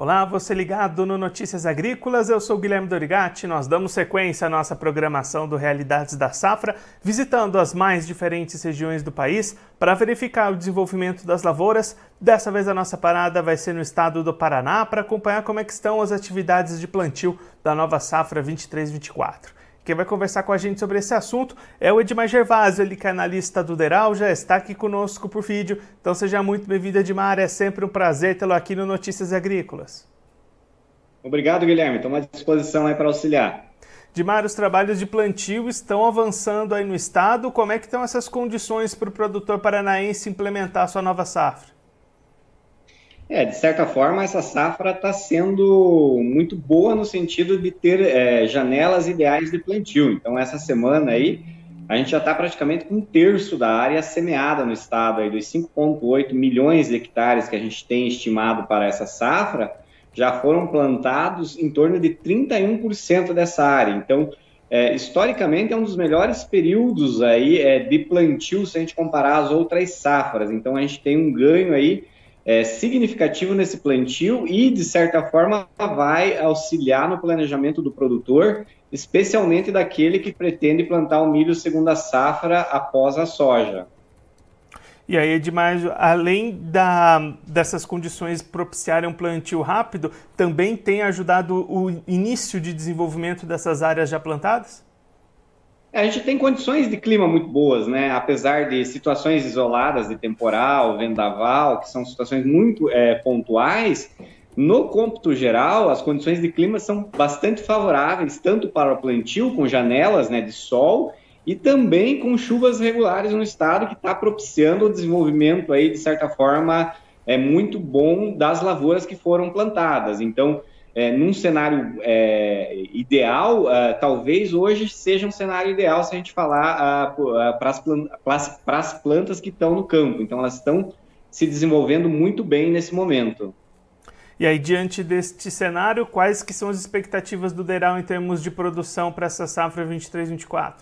Olá, você ligado no Notícias Agrícolas, eu sou Guilherme Dorigati. Nós damos sequência à nossa programação do Realidades da Safra, visitando as mais diferentes regiões do país para verificar o desenvolvimento das lavouras. Dessa vez a nossa parada vai ser no estado do Paraná para acompanhar como é estão as atividades de plantio da nova safra 23-24. Quem vai conversar com a gente sobre esse assunto é o Edmar Gervásio, ele que é analista do Deral, já está aqui conosco por vídeo. Então seja muito bem-vindo, Edmar. É sempre um prazer tê-lo aqui no Notícias Agrícolas. Obrigado, Guilherme. Estou à disposição aí para auxiliar. Edmar, os trabalhos de plantio estão avançando aí no estado. Como é que estão essas condições para o produtor paranaense implementar a sua nova safra? É, de certa forma, essa safra está sendo muito boa no sentido de ter é, janelas ideais de plantio. Então, essa semana aí, a gente já está praticamente com um terço da área semeada no estado, aí, dos 5,8 milhões de hectares que a gente tem estimado para essa safra, já foram plantados em torno de 31% dessa área. Então, é, historicamente, é um dos melhores períodos aí é, de plantio se a gente comparar as outras safras. Então, a gente tem um ganho aí é, significativo nesse plantio e, de certa forma, vai auxiliar no planejamento do produtor, especialmente daquele que pretende plantar o milho segunda safra após a soja. E aí, Edmar, além da, dessas condições propiciarem um plantio rápido, também tem ajudado o início de desenvolvimento dessas áreas já plantadas? A gente tem condições de clima muito boas, né? Apesar de situações isoladas de temporal, vendaval, que são situações muito é, pontuais, no cômputo geral, as condições de clima são bastante favoráveis, tanto para o plantio, com janelas né, de sol, e também com chuvas regulares no estado, que está propiciando o desenvolvimento, aí, de certa forma, é muito bom das lavouras que foram plantadas. Então, é, num cenário é, ideal, uh, talvez hoje seja um cenário ideal se a gente falar uh, para as plantas que estão no campo. Então, elas estão se desenvolvendo muito bem nesse momento. E aí, diante deste cenário, quais que são as expectativas do Deral em termos de produção para essa safra 23-24?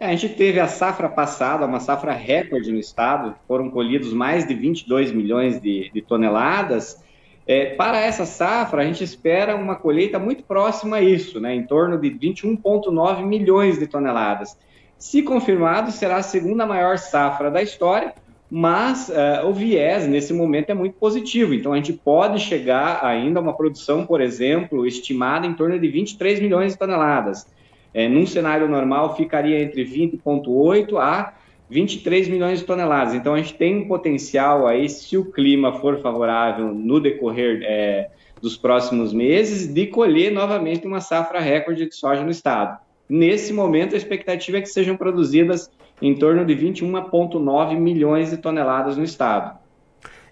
É, a gente teve a safra passada, uma safra recorde no estado, foram colhidos mais de 22 milhões de, de toneladas, é, para essa safra, a gente espera uma colheita muito próxima a isso, né, em torno de 21,9 milhões de toneladas. Se confirmado, será a segunda maior safra da história, mas uh, o viés nesse momento é muito positivo. Então, a gente pode chegar ainda a uma produção, por exemplo, estimada em torno de 23 milhões de toneladas. É, num cenário normal, ficaria entre 20,8 a 23 milhões de toneladas. Então a gente tem um potencial aí, se o clima for favorável no decorrer é, dos próximos meses, de colher novamente uma safra recorde de soja no estado. Nesse momento, a expectativa é que sejam produzidas em torno de 21,9 milhões de toneladas no estado.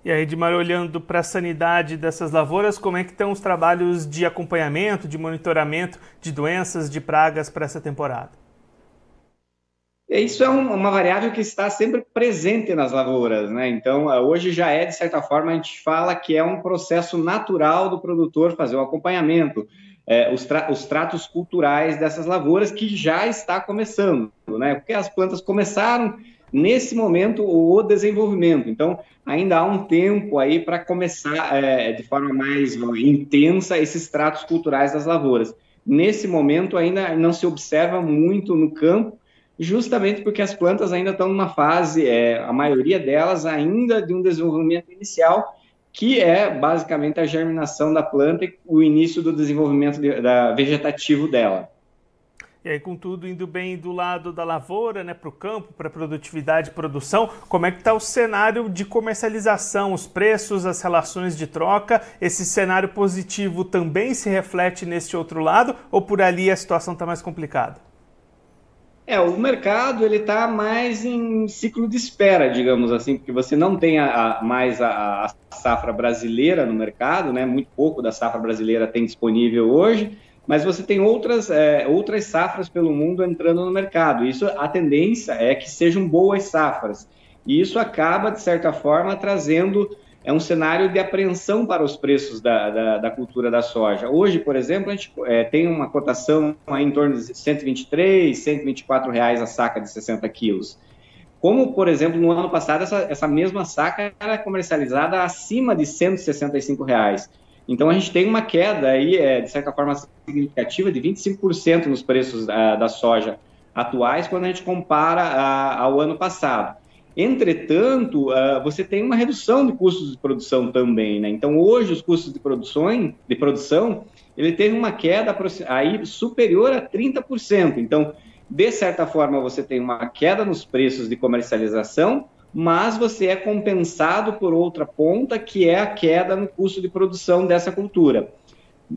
E aí, Edmar, olhando para a sanidade dessas lavouras, como é que estão os trabalhos de acompanhamento, de monitoramento de doenças, de pragas para essa temporada? Isso é uma variável que está sempre presente nas lavouras, né? Então, ah, hoje já é, de certa forma, a gente fala que é um processo natural do produtor fazer o acompanhamento, é, os, tra os, tratos culturais dessas lavouras, que já está começando, né? Porque as plantas começaram nesse momento o desenvolvimento. Então, ainda há um tempo aí para começar é, de forma mais intensa esses tratos culturais das lavouras. Nesse momento, ainda não se observa muito no campo justamente porque as plantas ainda estão numa fase, é, a maioria delas ainda de um desenvolvimento inicial, que é basicamente a germinação da planta e o início do desenvolvimento de, da vegetativo dela. E aí, com tudo indo bem do lado da lavoura, né, para o campo, para produtividade e produção, como é que está o cenário de comercialização, os preços, as relações de troca? Esse cenário positivo também se reflete neste outro lado ou por ali a situação está mais complicada? É, o mercado ele está mais em ciclo de espera, digamos assim, porque você não tem a, a, mais a, a, safra brasileira no mercado, né? Muito pouco da safra brasileira tem disponível hoje, mas você tem outras, é, outras safras pelo mundo entrando no mercado. Isso a tendência é que sejam boas safras. E isso acaba, de certa forma, trazendo é um cenário de apreensão para os preços da, da, da cultura da soja. Hoje, por exemplo, a gente é, tem uma cotação em torno de 123, 124 reais a saca de 60 quilos. Como, por exemplo, no ano passado, essa, essa mesma saca era comercializada acima de 165 reais. Então a gente tem uma queda aí, é, de certa forma significativa, de 25% nos preços da, da soja atuais quando a gente compara a, ao ano passado. Entretanto, uh, você tem uma redução de custos de produção também, né? Então, hoje, os custos de produção, de produção ele teve uma queda aí superior a 30%. Então, de certa forma, você tem uma queda nos preços de comercialização, mas você é compensado por outra ponta, que é a queda no custo de produção dessa cultura.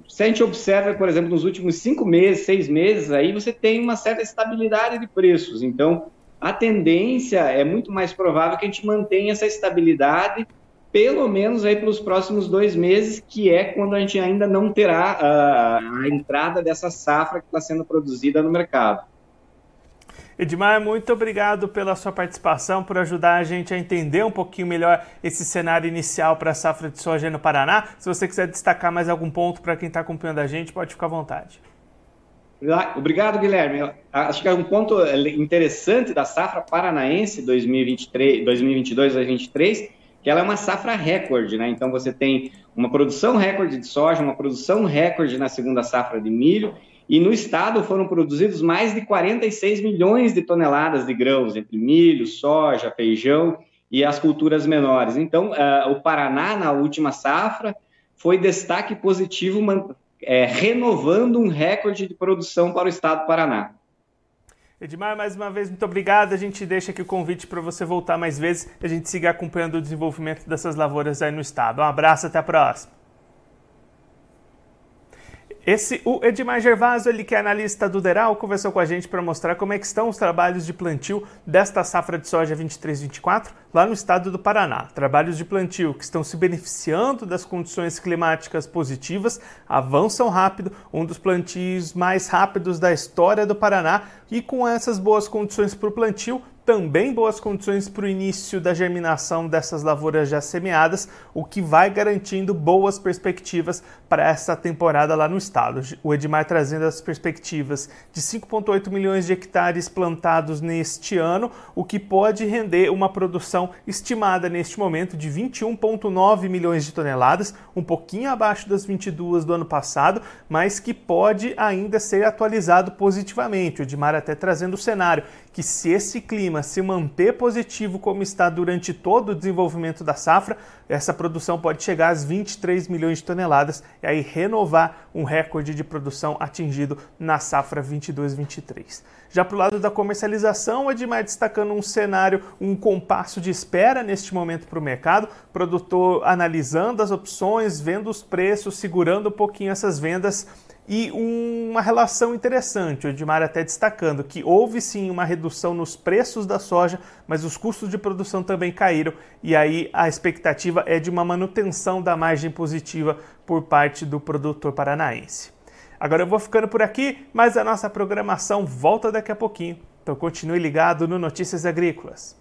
Se a gente observa, por exemplo, nos últimos cinco meses, seis meses, aí você tem uma certa estabilidade de preços. Então, a tendência é muito mais provável que a gente mantenha essa estabilidade, pelo menos aí pelos próximos dois meses, que é quando a gente ainda não terá a, a entrada dessa safra que está sendo produzida no mercado. Edmar, muito obrigado pela sua participação, por ajudar a gente a entender um pouquinho melhor esse cenário inicial para a safra de soja no Paraná. Se você quiser destacar mais algum ponto para quem está acompanhando a gente, pode ficar à vontade. Obrigado, Guilherme. Acho que é um ponto interessante da safra paranaense 2023, 2022-2023, que ela é uma safra recorde, né? Então você tem uma produção recorde de soja, uma produção recorde na segunda safra de milho e no estado foram produzidos mais de 46 milhões de toneladas de grãos, entre milho, soja, feijão e as culturas menores. Então, uh, o Paraná, na última safra, foi destaque positivo, é, renovando um recorde de produção para o estado do Paraná. Edmar, mais uma vez, muito obrigado. A gente deixa aqui o convite para você voltar mais vezes e a gente siga acompanhando o desenvolvimento dessas lavouras aí no estado. Um abraço, até a próxima. Esse, o Edmar Gervaso, ele que é analista do Deral, conversou com a gente para mostrar como é que estão os trabalhos de plantio desta safra de soja 23-24 lá no estado do Paraná. Trabalhos de plantio que estão se beneficiando das condições climáticas positivas, avançam rápido, um dos plantios mais rápidos da história do Paraná e com essas boas condições para o plantio, também boas condições para o início da germinação dessas lavouras já semeadas, o que vai garantindo boas perspectivas para essa temporada lá no estado. O Edmar trazendo as perspectivas de 5,8 milhões de hectares plantados neste ano, o que pode render uma produção estimada neste momento de 21,9 milhões de toneladas, um pouquinho abaixo das 22 do ano passado, mas que pode ainda ser atualizado positivamente. O Edmar até trazendo o cenário que se esse clima se manter positivo como está durante todo o desenvolvimento da safra, essa produção pode chegar às 23 milhões de toneladas e aí renovar um recorde de produção atingido na safra 22-23. Já para o lado da comercialização, Edmar destacando um cenário, um compasso de espera neste momento para o mercado, produtor analisando as opções, vendo os preços, segurando um pouquinho essas vendas e uma relação interessante, o Edmar até destacando que houve sim uma redução nos preços da soja, mas os custos de produção também caíram e aí a expectativa é de uma manutenção da margem positiva por parte do produtor paranaense. Agora eu vou ficando por aqui, mas a nossa programação volta daqui a pouquinho. Então continue ligado no Notícias Agrícolas.